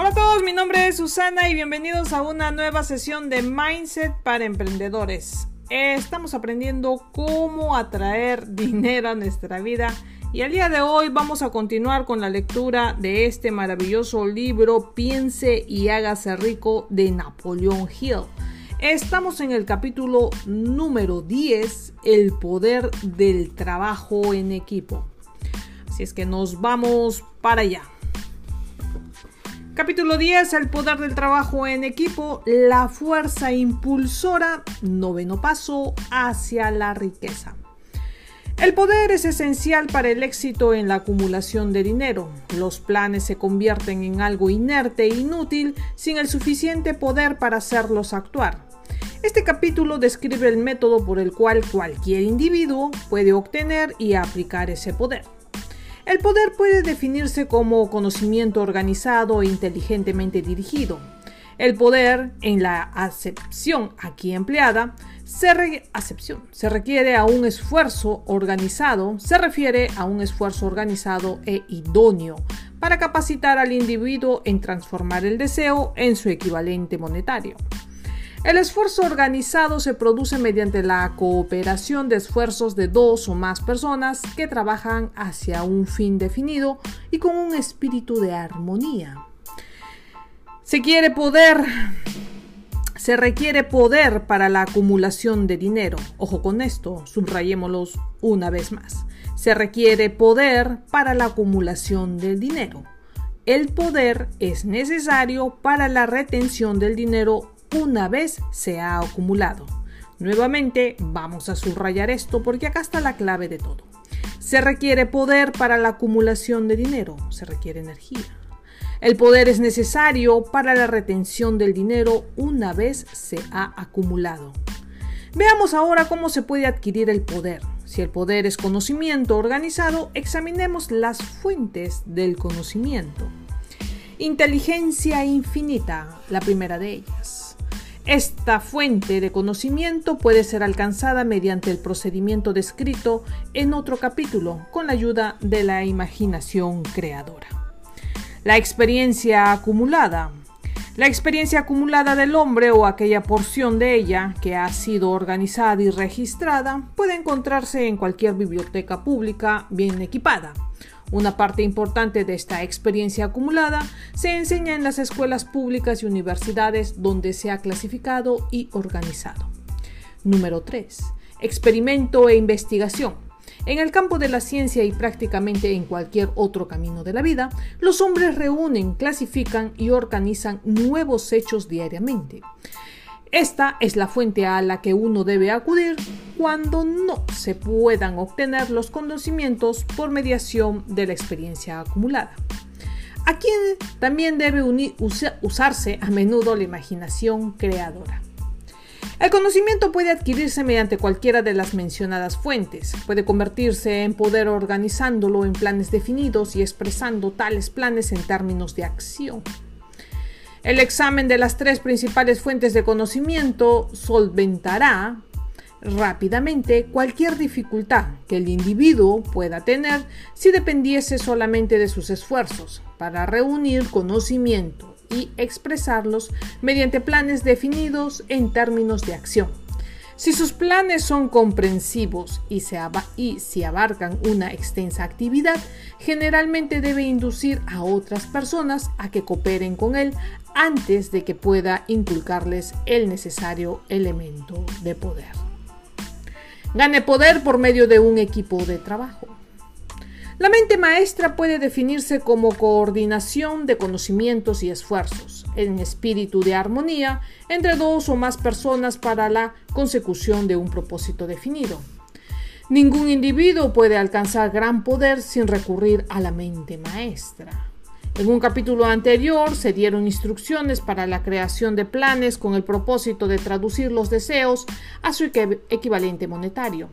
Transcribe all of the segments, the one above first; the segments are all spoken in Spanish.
Hola a todos, mi nombre es Susana y bienvenidos a una nueva sesión de Mindset para Emprendedores. Estamos aprendiendo cómo atraer dinero a nuestra vida y el día de hoy vamos a continuar con la lectura de este maravilloso libro Piense y hágase rico de Napoleón Hill. Estamos en el capítulo número 10, el poder del trabajo en equipo. Así es que nos vamos para allá. Capítulo 10, el poder del trabajo en equipo, la fuerza impulsora, noveno paso hacia la riqueza. El poder es esencial para el éxito en la acumulación de dinero. Los planes se convierten en algo inerte e inútil sin el suficiente poder para hacerlos actuar. Este capítulo describe el método por el cual cualquier individuo puede obtener y aplicar ese poder. El poder puede definirse como conocimiento organizado e inteligentemente dirigido. El poder, en la acepción aquí empleada, se, se requiere a un esfuerzo organizado, se refiere a un esfuerzo organizado e idóneo para capacitar al individuo en transformar el deseo en su equivalente monetario. El esfuerzo organizado se produce mediante la cooperación de esfuerzos de dos o más personas que trabajan hacia un fin definido y con un espíritu de armonía. Se quiere poder se requiere poder para la acumulación de dinero. Ojo con esto, subrayémoslo una vez más. Se requiere poder para la acumulación del dinero. El poder es necesario para la retención del dinero una vez se ha acumulado. Nuevamente vamos a subrayar esto porque acá está la clave de todo. Se requiere poder para la acumulación de dinero, se requiere energía. El poder es necesario para la retención del dinero una vez se ha acumulado. Veamos ahora cómo se puede adquirir el poder. Si el poder es conocimiento organizado, examinemos las fuentes del conocimiento. Inteligencia infinita, la primera de ellas. Esta fuente de conocimiento puede ser alcanzada mediante el procedimiento descrito en otro capítulo con la ayuda de la imaginación creadora. La experiencia acumulada. La experiencia acumulada del hombre o aquella porción de ella que ha sido organizada y registrada puede encontrarse en cualquier biblioteca pública bien equipada. Una parte importante de esta experiencia acumulada se enseña en las escuelas públicas y universidades donde se ha clasificado y organizado. Número 3. Experimento e investigación. En el campo de la ciencia y prácticamente en cualquier otro camino de la vida, los hombres reúnen, clasifican y organizan nuevos hechos diariamente. Esta es la fuente a la que uno debe acudir cuando no se puedan obtener los conocimientos por mediación de la experiencia acumulada. Aquí también debe usarse a menudo la imaginación creadora. El conocimiento puede adquirirse mediante cualquiera de las mencionadas fuentes. Puede convertirse en poder organizándolo en planes definidos y expresando tales planes en términos de acción. El examen de las tres principales fuentes de conocimiento solventará rápidamente cualquier dificultad que el individuo pueda tener si dependiese solamente de sus esfuerzos para reunir conocimiento y expresarlos mediante planes definidos en términos de acción. Si sus planes son comprensivos y, y, si abarcan una extensa actividad, generalmente debe inducir a otras personas a que cooperen con él antes de que pueda inculcarles el necesario elemento de poder. Gane poder por medio de un equipo de trabajo. La mente maestra puede definirse como coordinación de conocimientos y esfuerzos, en espíritu de armonía entre dos o más personas para la consecución de un propósito definido. Ningún individuo puede alcanzar gran poder sin recurrir a la mente maestra. En un capítulo anterior se dieron instrucciones para la creación de planes con el propósito de traducir los deseos a su equivalente monetario.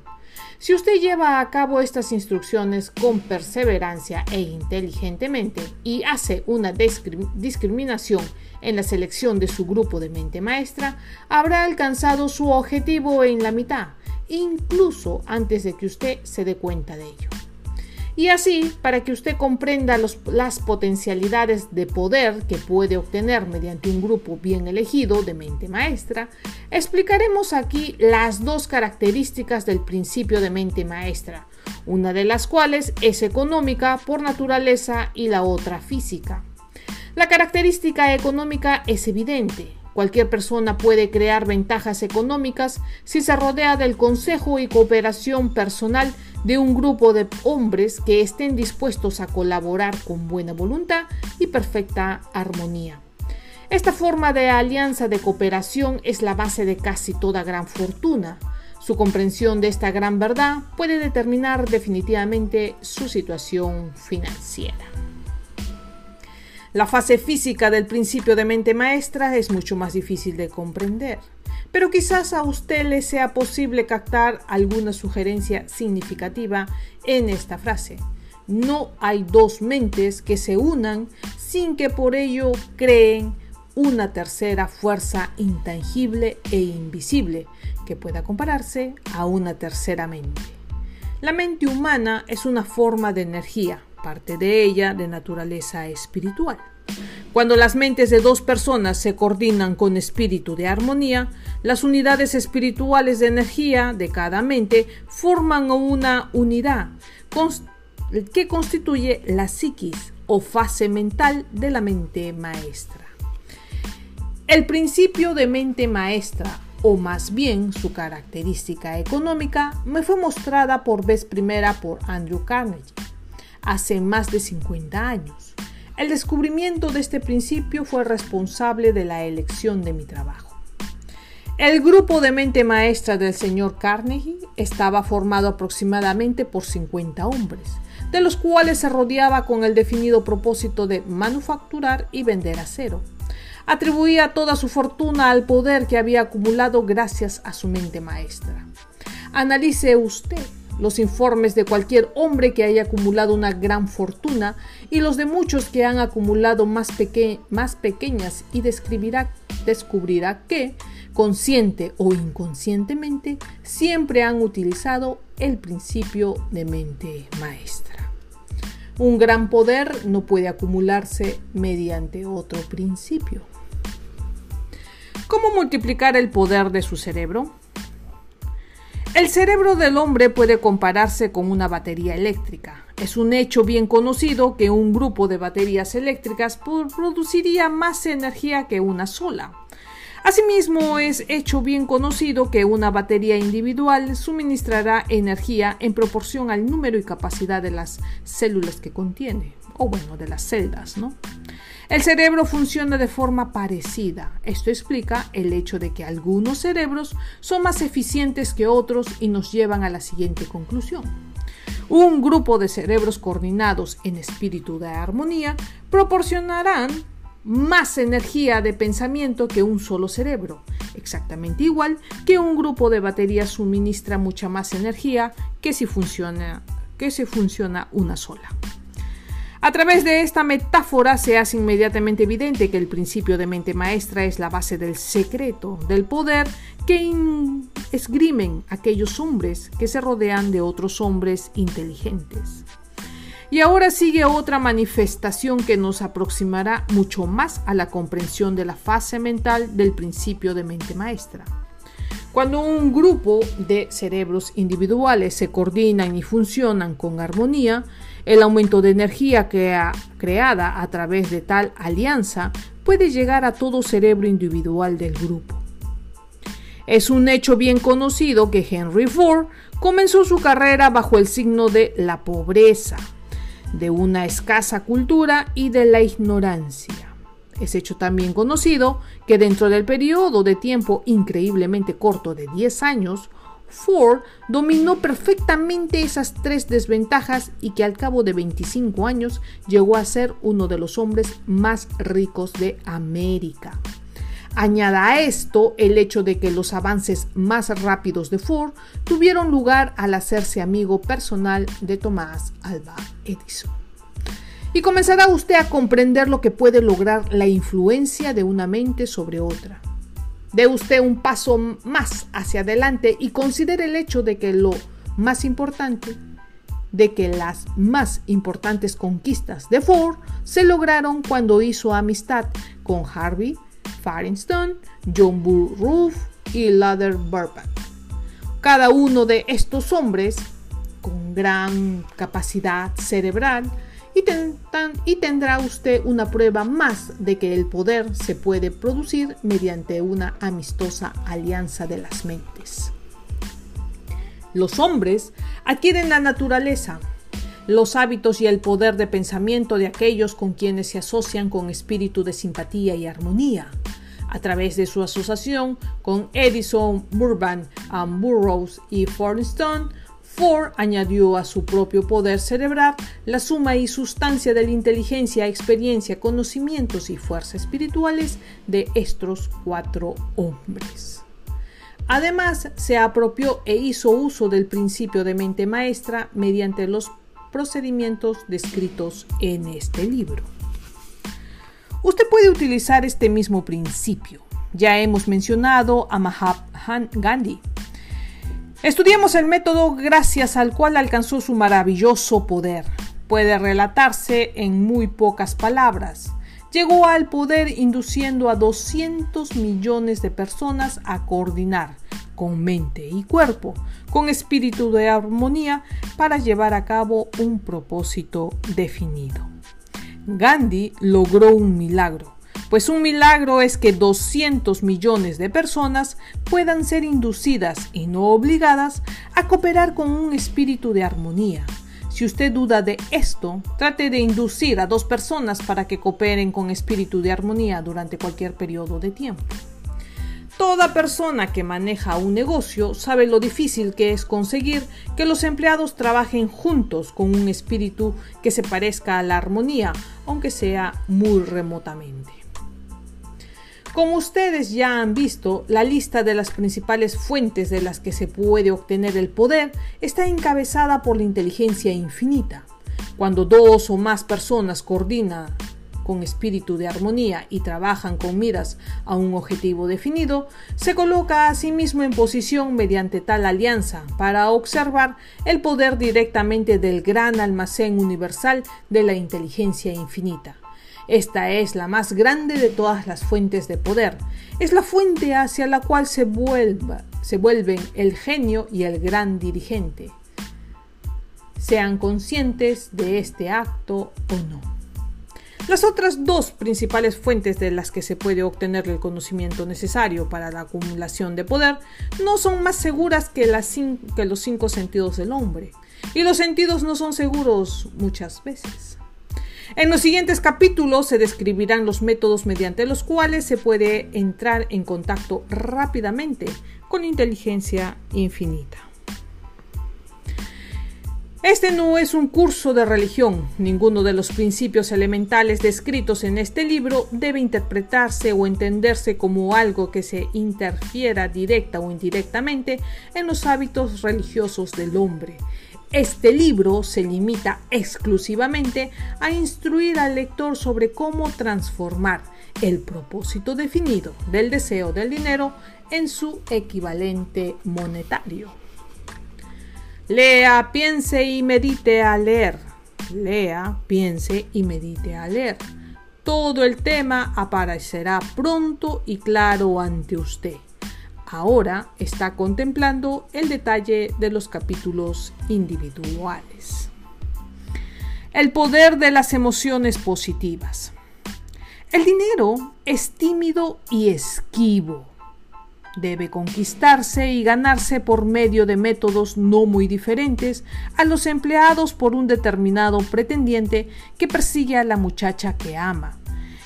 Si usted lleva a cabo estas instrucciones con perseverancia e inteligentemente y hace una discriminación en la selección de su grupo de mente maestra, habrá alcanzado su objetivo en la mitad, incluso antes de que usted se dé cuenta de ello. Y así, para que usted comprenda las potencialidades de poder que puede obtener mediante un grupo bien elegido de mente maestra, explicaremos aquí las dos características del principio de mente maestra, una de las cuales es económica por naturaleza y la otra física. La característica económica es evidente, Cualquier persona puede crear ventajas económicas si se rodea del consejo y cooperación personal de un grupo de hombres que estén dispuestos a colaborar con buena voluntad y perfecta armonía. Esta forma de alianza de cooperación es la base de casi toda gran fortuna. Su comprensión de esta gran verdad puede determinar definitivamente su situación financiera. La fase física del principio de mente maestra es mucho más difícil de comprender, pero quizás a usted le sea posible captar alguna sugerencia significativa en esta frase. No hay dos mentes que se unan sin que por ello creen una tercera fuerza intangible e invisible que pueda compararse a una tercera mente. La mente humana es una forma de energía, parte de ella de naturaleza espiritual. Cuando las mentes de dos personas se coordinan con espíritu de armonía, las unidades espirituales de energía de cada mente forman una unidad que constituye la psiquis o fase mental de la mente maestra. El principio de mente maestra, o más bien su característica económica, me fue mostrada por vez primera por Andrew Carnegie hace más de 50 años. El descubrimiento de este principio fue responsable de la elección de mi trabajo. El grupo de mente maestra del señor Carnegie estaba formado aproximadamente por 50 hombres, de los cuales se rodeaba con el definido propósito de manufacturar y vender acero. Atribuía toda su fortuna al poder que había acumulado gracias a su mente maestra. Analice usted los informes de cualquier hombre que haya acumulado una gran fortuna y los de muchos que han acumulado más, pequeñas y descubrirá que, consciente o inconscientemente, siempre han utilizado el principio de mente maestra. Un gran poder no puede acumularse mediante otro principio. ¿Cómo multiplicar el poder de su cerebro? El cerebro del hombre puede compararse con una batería eléctrica. Es un hecho bien conocido que un grupo de baterías eléctricas produciría más energía que una sola. Asimismo, es hecho bien conocido que una batería individual suministrará energía en proporción al número y capacidad de las células que contiene, o bueno, de las celdas, ¿no? El cerebro funciona de forma parecida. Esto explica el hecho de que algunos cerebros son más eficientes que otros y nos llevan a la siguiente conclusión. Un grupo de cerebros coordinados en espíritu de armonía proporcionarán más energía de pensamiento que un solo cerebro, exactamente igual que un grupo de baterías suministra mucha más energía que si funciona, que si funciona una sola. A través de esta metáfora se hace inmediatamente evidente que el principio de mente maestra es la base del secreto, del poder que esgrimen aquellos hombres que se rodean de otros hombres inteligentes. Y ahora sigue otra manifestación que nos aproximará mucho más a la comprensión de la fase mental del principio de mente maestra. Cuando un grupo de cerebros individuales se coordinan y funcionan con armonía, el aumento de energía ha creada a través de tal alianza puede llegar a todo cerebro individual del grupo. Es un hecho bien conocido que Henry Ford comenzó su carrera bajo el signo de la pobreza, de una escasa cultura y de la ignorancia. Es hecho también conocido que dentro del periodo de tiempo increíblemente corto de 10 años, Ford dominó perfectamente esas tres desventajas y que al cabo de 25 años llegó a ser uno de los hombres más ricos de América. Añada a esto el hecho de que los avances más rápidos de Ford tuvieron lugar al hacerse amigo personal de Tomás Alba Edison. Y comenzará usted a comprender lo que puede lograr la influencia de una mente sobre otra. Dé usted un paso más hacia adelante y considere el hecho de que lo más importante de que las más importantes conquistas de Ford se lograron cuando hizo amistad con Harvey Firestone, John Bull Roof y Lather Burbank. Cada uno de estos hombres, con gran capacidad cerebral, y, tendrá usted una prueba más de que el poder se puede producir mediante una amistosa alianza de las mentes. Los hombres adquieren la naturaleza, los hábitos y el poder de pensamiento de aquellos con quienes se asocian con espíritu de simpatía y armonía. A través de su asociación con Edison, Burbank, Burroughs y Forstone, Ford añadió a su propio poder cerebral la suma y sustancia de la inteligencia, experiencia, conocimientos y fuerzas espirituales de estos cuatro hombres. Además, se apropió e hizo uso del principio de mente maestra mediante los procedimientos descritos en este libro. Usted puede utilizar este mismo principio. Ya hemos mencionado a Mahatma Gandhi. Estudiemos el método gracias al cual alcanzó su maravilloso poder. Puede relatarse en muy pocas palabras llegó al poder induciendo a 200 millones de personas a coordinar con mente y cuerpo, con espíritu de armonía para llevar a cabo un propósito definido. Gandhi logró un milagro, pues un milagro es que 200 millones de personas puedan ser inducidas y no obligadas a cooperar con un espíritu de armonía, si usted duda de esto, trate de inducir a dos personas para que cooperen con espíritu de armonía durante cualquier periodo de tiempo. Toda persona que maneja un negocio sabe lo difícil que es conseguir que los empleados trabajen juntos con un espíritu que se parezca a la armonía, aunque sea muy remotamente. Como ustedes ya han visto, la lista de las principales fuentes de las que se puede obtener el poder está encabezada por la inteligencia infinita. Cuando dos o más personas coordinan con espíritu de armonía y trabajan con miras a un objetivo definido, se coloca a sí mismo en posición mediante tal alianza para observar el poder directamente del gran almacén universal de la inteligencia infinita. Esta es la más grande de todas las fuentes de poder. Es la fuente hacia la cual se, se vuelven el genio y el gran dirigente. Sean conscientes de este acto o no. Las otras dos principales fuentes de las que se puede obtener el conocimiento necesario para la acumulación de poder no son más seguras que, que los cinco sentidos del hombre. Y los sentidos no son seguros muchas veces. En los siguientes capítulos se describirán los métodos mediante los cuales se puede entrar en contacto rápidamente con inteligencia infinita. Este no es un curso de religión. Ninguno de los principios elementales descritos en este libro debe interpretarse o entenderse como algo que se interfiera directa o indirectamente en los hábitos religiosos del hombre. Este libro se limita exclusivamente a instruir al lector sobre cómo transformar el propósito definido del deseo del dinero en su equivalente monetario. Lea, piense y medite a leer. Lea, piense y medite a leer. Todo el tema aparecerá pronto y claro ante usted. Ahora está contemplando el detalle de los capítulos individuales. El poder de las emociones positivas. El dinero es tímido y esquivo. Debe conquistarse y ganarse por medio de métodos no muy diferentes a los empleados por un determinado pretendiente que persigue a la muchacha que ama.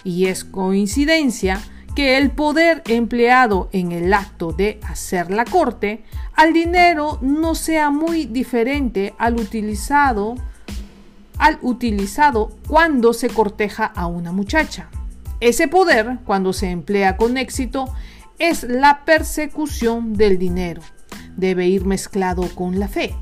Y es coincidencia que el poder empleado en el acto de hacer la corte al dinero no sea muy diferente al utilizado al utilizado cuando se corteja a una muchacha. Ese poder, cuando se emplea con éxito, es la persecución del dinero. Debe ir mezclado con la fe.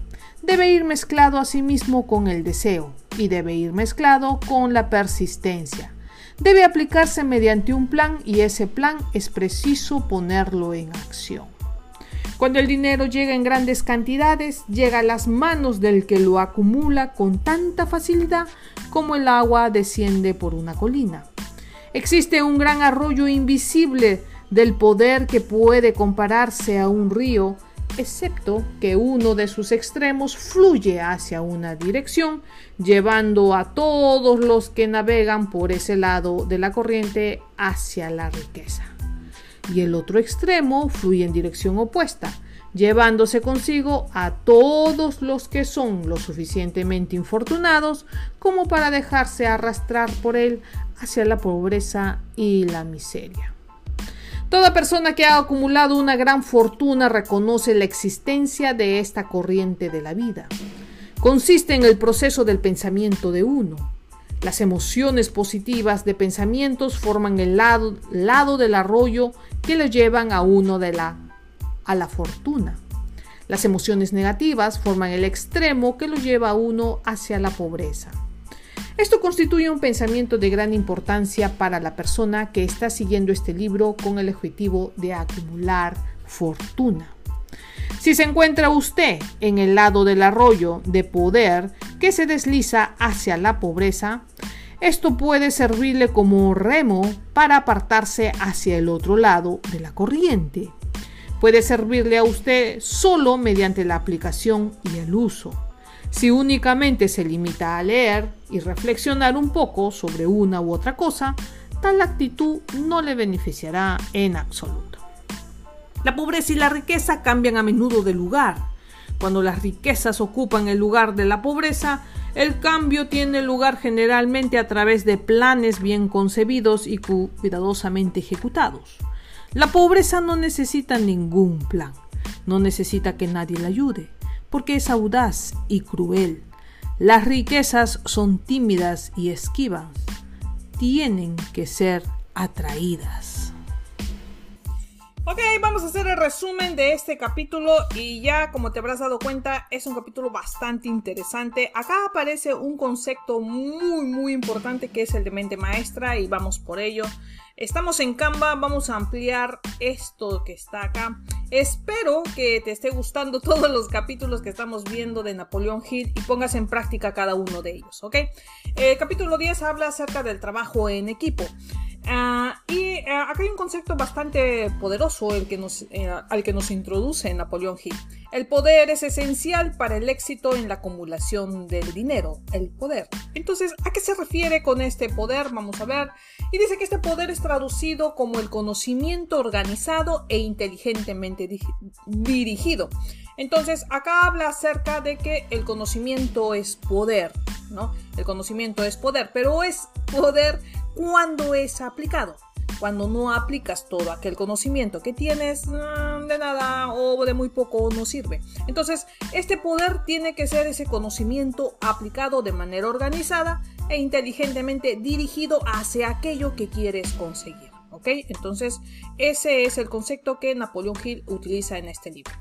Debe ir mezclado asimismo con el deseo y debe ir mezclado con la persistencia debe aplicarse mediante un plan y ese plan es preciso ponerlo en acción. Cuando el dinero llega en grandes cantidades, llega a las manos del que lo acumula con tanta facilidad como el agua desciende por una colina. Existe un gran arroyo invisible del poder que puede compararse a un río, excepto que uno de sus extremos fluye hacia una dirección, llevando a todos los que navegan por ese lado de la corriente hacia la riqueza. Y el otro extremo fluye en dirección opuesta, llevándose consigo a todos los que son lo suficientemente infortunados como para dejarse arrastrar por él hacia la pobreza y la miseria. Toda persona que ha acumulado una gran fortuna reconoce la existencia de esta corriente de la vida. Consiste en el proceso del pensamiento de uno. Las emociones positivas de pensamientos forman el lado, lado del arroyo que lo llevan a uno de la, a la fortuna. Las emociones negativas forman el extremo que lo lleva a uno hacia la pobreza. Esto constituye un pensamiento de gran importancia para la persona que está siguiendo este libro con el objetivo de acumular fortuna. Si se encuentra usted en el lado del arroyo de poder que se desliza hacia la pobreza, esto puede servirle como remo para apartarse hacia el otro lado de la corriente. Puede servirle a usted solo mediante la aplicación y el uso. Si únicamente se limita a leer y reflexionar un poco sobre una u otra cosa, tal actitud no le beneficiará en absoluto. La pobreza y la riqueza cambian a menudo de lugar. Cuando las riquezas ocupan el lugar de la pobreza, el cambio tiene lugar generalmente a través de planes bien concebidos y cuidadosamente ejecutados. La pobreza no necesita ningún plan, no necesita que nadie la ayude porque es audaz y cruel. Las riquezas son tímidas y esquivas. Tienen que ser atraídas. Ok, vamos a hacer el resumen de este capítulo y ya como te habrás dado cuenta es un capítulo bastante interesante. Acá aparece un concepto muy muy importante que es el de mente maestra y vamos por ello. Estamos en Canva, vamos a ampliar esto que está acá. Espero que te esté gustando todos los capítulos que estamos viendo de Napoleón Hill y pongas en práctica cada uno de ellos, ¿ok? El capítulo 10 habla acerca del trabajo en equipo. Ah, y ah, acá hay un concepto bastante poderoso el que nos, eh, al que nos introduce Napoleón Hill. El poder es esencial para el éxito en la acumulación del dinero, el poder. Entonces, ¿a qué se refiere con este poder? Vamos a ver. Y dice que este poder es traducido como el conocimiento organizado e inteligentemente dirigido. Entonces, acá habla acerca de que el conocimiento es poder, ¿no? El conocimiento es poder, pero es poder cuando es aplicado. Cuando no aplicas todo aquel conocimiento que tienes, mm, de nada o de muy poco no sirve. Entonces, este poder tiene que ser ese conocimiento aplicado de manera organizada e inteligentemente dirigido hacia aquello que quieres conseguir. ¿Ok? Entonces, ese es el concepto que Napoleón Hill utiliza en este libro.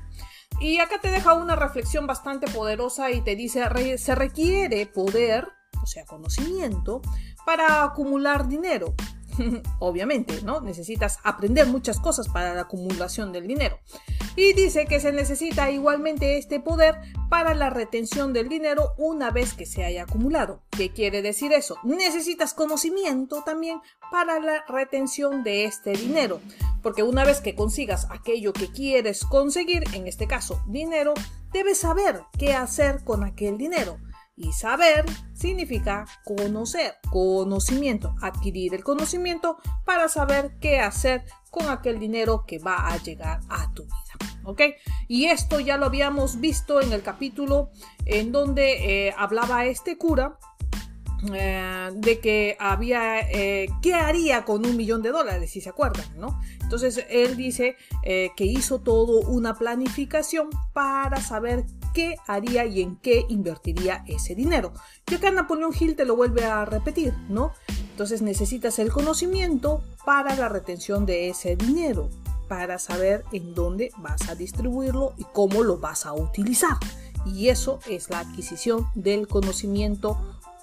Y acá te deja una reflexión bastante poderosa y te dice, se requiere poder, o sea, conocimiento, para acumular dinero. Obviamente, ¿no? Necesitas aprender muchas cosas para la acumulación del dinero. Y dice que se necesita igualmente este poder para la retención del dinero una vez que se haya acumulado. ¿Qué quiere decir eso? Necesitas conocimiento también para la retención de este dinero. Porque una vez que consigas aquello que quieres conseguir, en este caso dinero, debes saber qué hacer con aquel dinero. Y saber significa conocer, conocimiento, adquirir el conocimiento para saber qué hacer con aquel dinero que va a llegar a tu vida. ¿Ok? Y esto ya lo habíamos visto en el capítulo en donde eh, hablaba este cura eh, de que había, eh, ¿qué haría con un millón de dólares? Si se acuerdan, ¿no? Entonces él dice que hizo todo una planificación para saber qué haría y en qué invertiría ese dinero. Y acá Napoleón Hill te lo vuelve a repetir, ¿no? Entonces necesitas el conocimiento para la retención de ese dinero, para saber en dónde vas a distribuirlo y cómo lo vas a utilizar. Y eso es la adquisición del conocimiento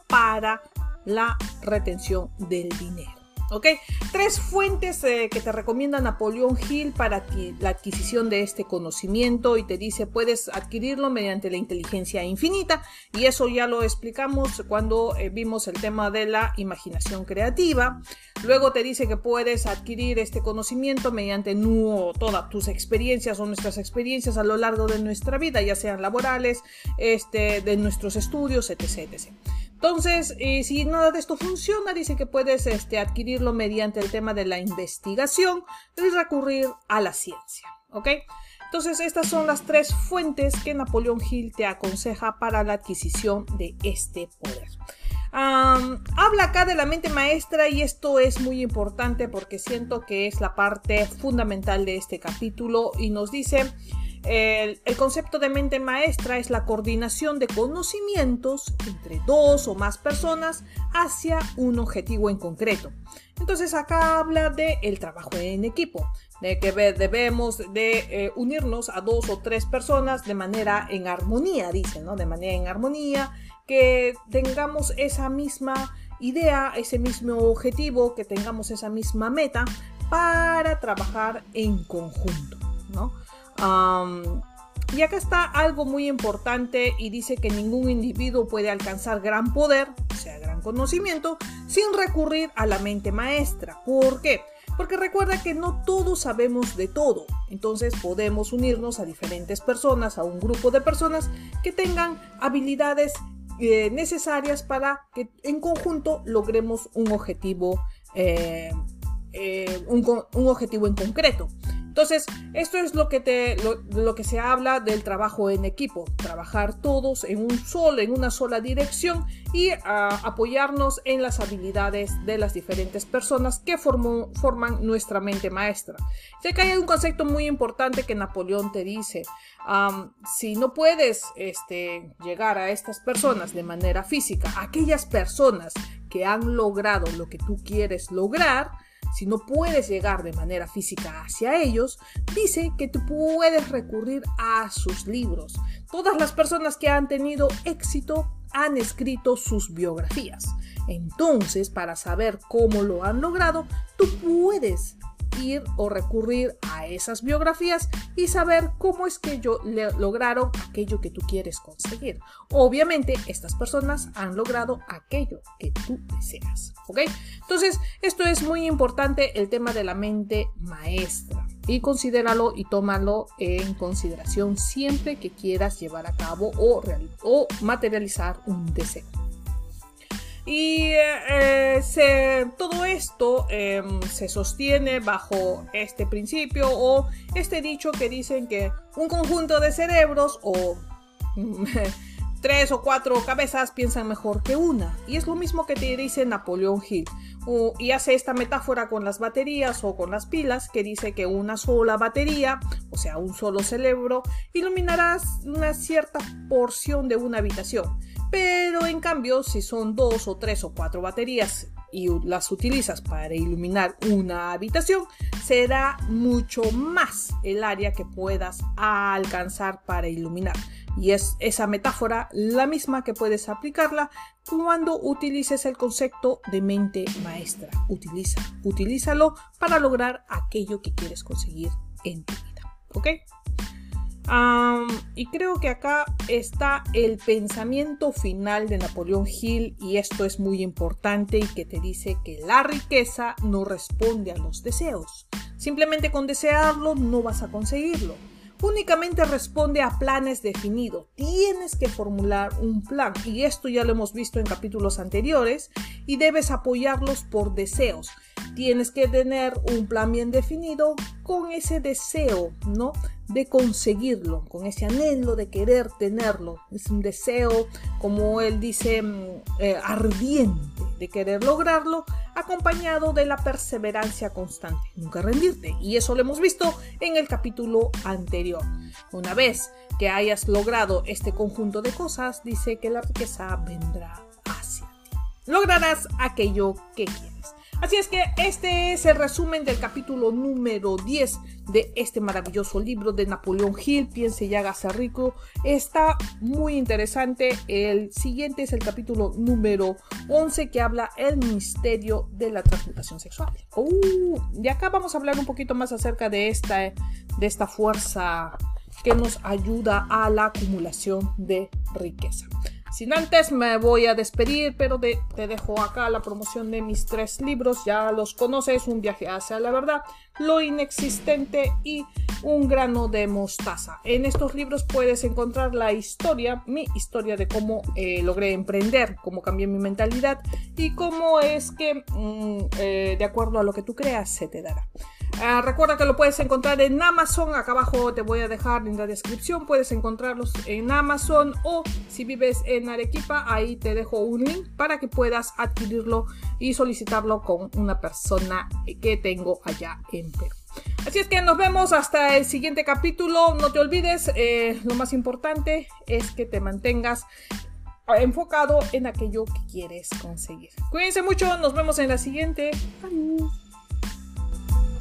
para la retención del dinero. ¿Ok? Tres fuentes eh, que te recomienda Napoleón Hill para la adquisición de este conocimiento y te dice puedes adquirirlo mediante la inteligencia infinita y eso ya lo explicamos cuando eh, vimos el tema de la imaginación creativa. Luego te dice que puedes adquirir este conocimiento mediante todas tus experiencias o nuestras experiencias a lo largo de nuestra vida, ya sean laborales, este, de nuestros estudios, etc. etc. Entonces, eh, si nada de esto funciona, dice que puedes este, adquirirlo mediante el tema de la investigación y recurrir a la ciencia. ¿Ok? Entonces, estas son las tres fuentes que Napoleón Hill te aconseja para la adquisición de este poder. habla acá de la mente maestra y esto es muy importante porque siento que es la parte fundamental de este capítulo y nos dice el, concepto de mente maestra es la coordinación de conocimientos entre dos o más personas hacia un objetivo en concreto. Entonces acá habla de el trabajo en equipo, de que debemos de eh, unirnos a dos o tres personas de manera en armonía, dice, ¿no? De manera en armonía, que tengamos esa misma idea, ese mismo objetivo, que tengamos esa misma meta para trabajar en conjunto, ¿no? Y acá está algo muy importante y dice que ningún individuo puede alcanzar gran poder, o sea, gran conocimiento, sin recurrir a la mente maestra. ¿Por qué? Porque recuerda que no todos sabemos de todo, entonces podemos unirnos a diferentes personas, a un grupo de personas que tengan habilidades eh, necesarias para que en conjunto logremos un objetivo, eh, eh, un objetivo en concreto. Entonces, esto es lo que, te, lo, que se habla del trabajo en equipo, trabajar todos en un solo, en una sola dirección y ah, apoyarnos en las habilidades de las diferentes personas que forman nuestra mente maestra. Sé que hay un concepto muy importante que Napoleón te dice, si no puedes este, llegar a estas personas de manera física, aquellas personas que han logrado lo que tú quieres lograr, si no puedes llegar de manera física hacia ellos, dice que tú puedes recurrir a sus libros. Todas las personas que han tenido éxito han escrito sus biografías. Entonces, para saber cómo lo han logrado, tú puedes ir o recurrir a esas biografías y saber cómo es que ellos lograron aquello que tú quieres conseguir. Obviamente, estas personas han logrado aquello que tú deseas. ¿Ok? Entonces, esto es muy importante, el tema de la mente maestra. Y considéralo y tómalo en consideración siempre que quieras llevar a cabo o, o materializar un deseo. Y eh, todo esto em, se sostiene bajo este principio o este dicho que dicen que un conjunto de cerebros o tres o cuatro cabezas piensan mejor que una. Y es lo mismo que te dice Napoleón Hill. y hace esta metáfora con las baterías o con las pilas que dice que una sola batería, o sea, un solo cerebro, iluminará una cierta porción de una habitación pero en cambio, si son dos o tres o cuatro baterías y las utilizas para iluminar una habitación, será mucho más el área que puedas alcanzar para iluminar. Y es esa metáfora la misma que puedes aplicarla cuando utilices el concepto de mente maestra. Utiliza, utilízalo para lograr aquello que quieres conseguir en tu vida. ¿Ok? Y creo que acá está el pensamiento final de Napoleón Hill y esto es muy importante y que te dice que la riqueza no responde a los deseos. Simplemente con desearlo no vas a conseguirlo. Únicamente responde a planes definidos. Tienes que formular un plan y esto ya lo hemos visto en capítulos anteriores y debes apoyarlos por deseos. Tienes que tener un plan bien definido con ese deseo, ¿no? de conseguirlo, con ese anhelo de querer tenerlo. Es un deseo, como él dice, mm, eh, ardiente de querer lograrlo, acompañado de la perseverancia constante, nunca rendirte. Y eso lo hemos visto en el capítulo anterior. Una vez que hayas logrado este conjunto de cosas, dice que la riqueza vendrá hacia ti. Lograrás aquello que quieres. Así es que este es el resumen del capítulo número 10 de este maravilloso libro de Napoleón Hill, Piense y hágase rico. Está muy interesante. El siguiente es el capítulo número 11 que habla el misterio de la transmutación sexual. Uh, y acá vamos a hablar un poquito más acerca de esta, de esta fuerza que nos ayuda a la acumulación de riqueza. Sin antes me voy a despedir, pero te dejo acá la promoción de mis tres libros. Ya los conoces, Un viaje hacia la verdad, Lo inexistente y Un grano de mostaza. En estos libros puedes encontrar la historia, mi historia de cómo eh, logré emprender, cómo cambié mi mentalidad y cómo es que, mm, eh, de acuerdo a lo que tú creas, se te dará. Ah, recuerda que lo puedes encontrar en Amazon. Acá abajo te voy a dejar en la descripción. Puedes encontrarlos en Amazon o si vives en Arequipa, ahí te dejo un link para que puedas adquirirlo y solicitarlo con una persona que tengo allá en Perú. Así es que nos vemos hasta el siguiente capítulo. No te olvides, eh, lo más importante es que te mantengas enfocado en aquello que quieres conseguir. Cuídense mucho, nos vemos en la siguiente. Adiós.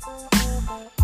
Thank you.